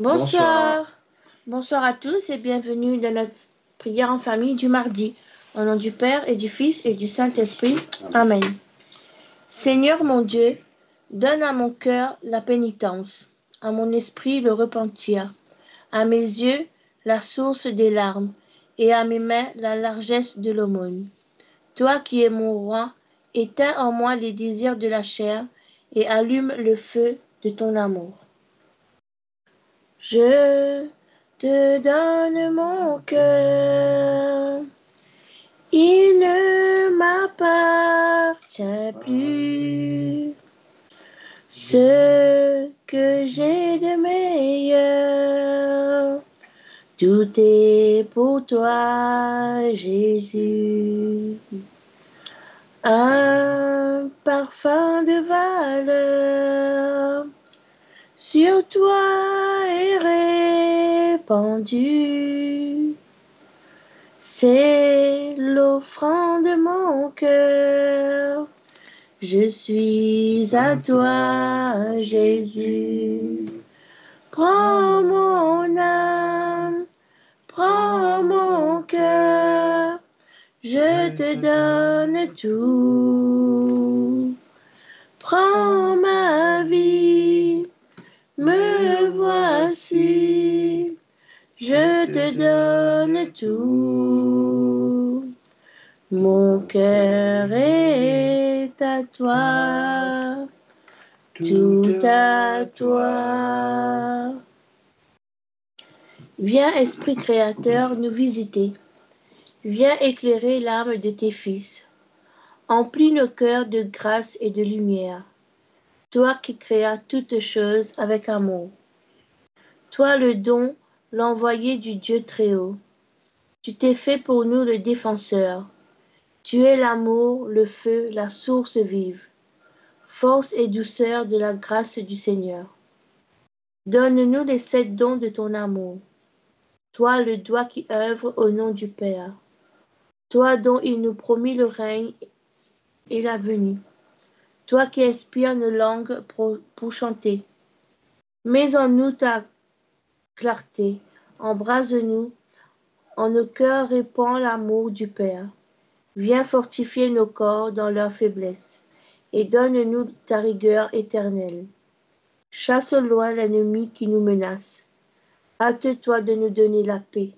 Bonsoir. Bonsoir à tous et bienvenue dans notre prière en famille du mardi. Au nom du Père et du Fils et du Saint-Esprit. Amen. Seigneur mon Dieu, donne à mon cœur la pénitence, à mon esprit le repentir, à mes yeux la source des larmes et à mes mains la largesse de l'aumône. Toi qui es mon roi, éteins en moi les désirs de la chair et allume le feu de ton amour. Je te donne mon cœur, il ne m'appartient plus. Ce que j'ai de meilleur, tout est pour toi, Jésus. Un parfum de valeur sur toi est répandu. C'est l'offrande de mon cœur. Je suis à toi, Jésus. Prends mon âme, prends mon cœur. Je te donne tout. Prends ma je te donne tout. Mon cœur est à toi, tout à toi. Viens, Esprit Créateur, nous visiter. Viens éclairer l'âme de tes fils. Emplis nos cœurs de grâce et de lumière toi qui créas toutes choses avec amour. Toi le don, l'envoyé du Dieu très haut. Tu t'es fait pour nous le défenseur. Tu es l'amour, le feu, la source vive, force et douceur de la grâce du Seigneur. Donne-nous les sept dons de ton amour. Toi le doigt qui œuvre au nom du Père. Toi dont il nous promit le règne et la venue toi qui inspires nos langues pour, chanter. Mets en nous ta clarté, embrase-nous, en nos cœurs répand l'amour du Père. Viens fortifier nos corps dans leur faiblesse, et donne-nous ta rigueur éternelle. Chasse loin l'ennemi qui nous menace. Hâte-toi de nous donner la paix,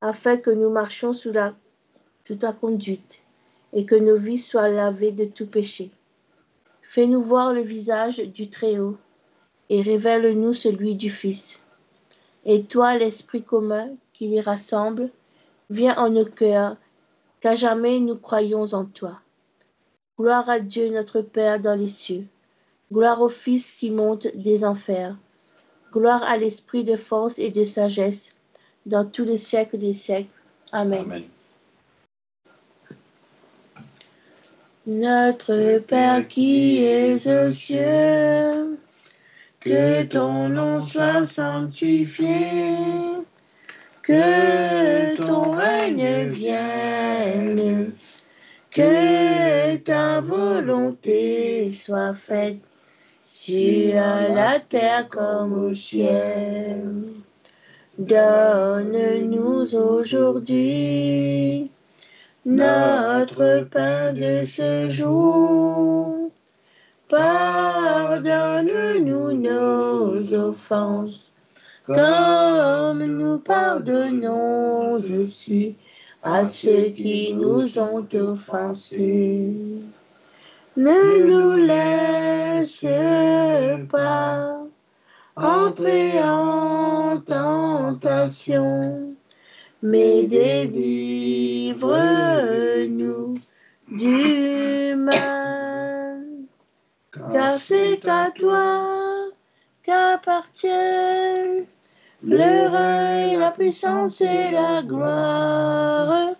afin que nous marchions sous ta conduite, et que nos vies soient lavées de tout péché. Fais-nous voir le visage du Très-Haut et révèle-nous celui du Fils. Et toi, l'Esprit commun qui les rassemble, viens en nos cœurs, qu'à jamais nous croyons en toi. Gloire à Dieu notre Père dans les cieux. Gloire au Fils qui monte des enfers. Gloire à l'Esprit de force et de sagesse dans tous les siècles des siècles. Amen. Notre Père qui es aux cieux, que ton nom soit sanctifié, que ton règne vienne, que ta volonté soit faite sur la terre comme au ciel. Donne-nous aujourd'hui notre pain de ce jour. Pardonne-nous nos offenses, comme nous pardonnons aussi à ceux qui nous ont offensés. Ne nous laisse pas entrer en tentation mais délivre-nous du. Car c'est à toi qu'appartiennent le règne, la puissance et la gloire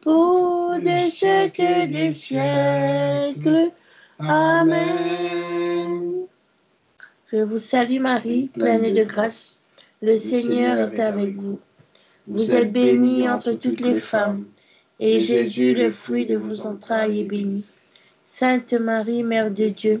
pour des siècles des siècles. Amen. Je vous salue Marie, pleine de grâce. Le Seigneur est avec vous. Vous êtes bénie entre toutes les femmes, et Jésus, le fruit de vos entrailles, est béni. Sainte Marie, Mère de Dieu,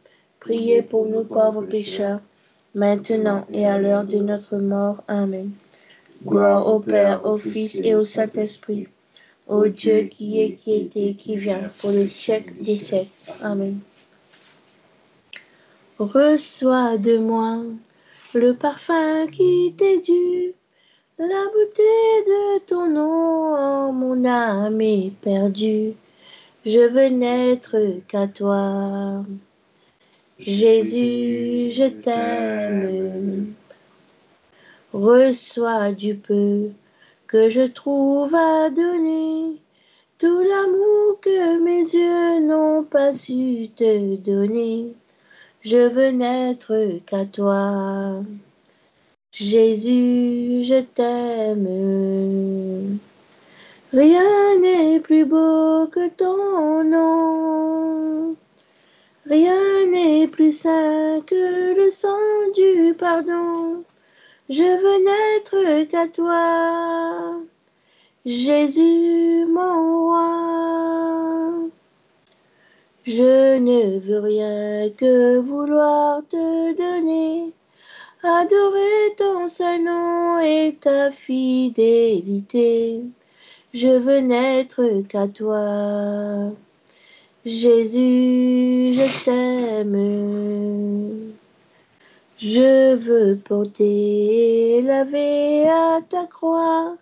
Priez pour nous pauvres pécheurs, maintenant et à l'heure de notre mort. Amen. Gloire au Père, au Fils et au Saint-Esprit, au Dieu qui est, qui était, qui vient, pour les siècles des siècles. Amen. Reçois de moi le parfum qui t'est dû, la beauté de ton nom, mon âme est perdue. Je veux n'être qu'à toi. Jésus, je t'aime. Reçois du peu que je trouve à donner, tout l'amour que mes yeux n'ont pas su te donner. Je veux n'être qu'à toi. Jésus, je t'aime. Rien n'est plus beau que ton nom. Rien plus saint que le sang du pardon. Je veux n'être qu'à toi, Jésus mon roi. Je ne veux rien que vouloir te donner, adorer ton saint nom et ta fidélité. Je veux n'être qu'à toi. Jésus, je t'aime. Je veux porter laver à ta croix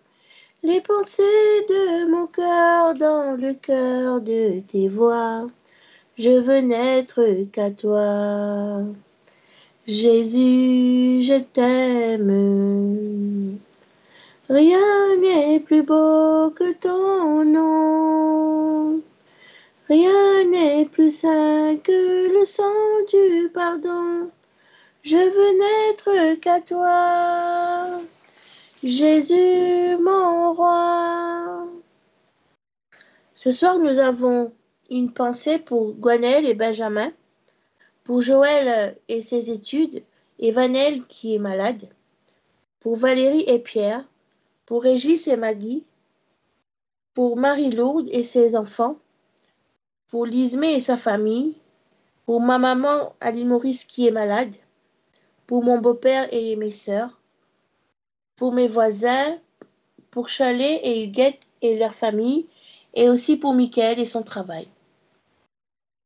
les pensées de mon cœur dans le cœur de tes voix. Je veux n'être qu'à toi. Jésus, je t'aime. Rien n'est plus beau que ton nom. Rien n'est plus saint que le sang du pardon. Je veux n'être qu'à toi, Jésus, mon roi. Ce soir, nous avons une pensée pour Gwenel et Benjamin, pour Joël et ses études, et Vanel qui est malade, pour Valérie et Pierre, pour Régis et Maggie, pour Marie-Lourdes et ses enfants, pour Lismé et sa famille, pour ma maman Ali Maurice qui est malade, pour mon beau-père et mes sœurs, pour mes voisins, pour Chalet et Huguette et leur famille, et aussi pour Michael et son travail.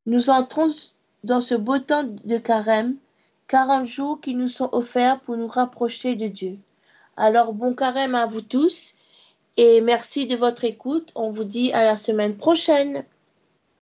Nous entrons dans ce beau temps de carême, 40 jours qui nous sont offerts pour nous rapprocher de Dieu. Alors bon carême à vous tous et merci de votre écoute. On vous dit à la semaine prochaine.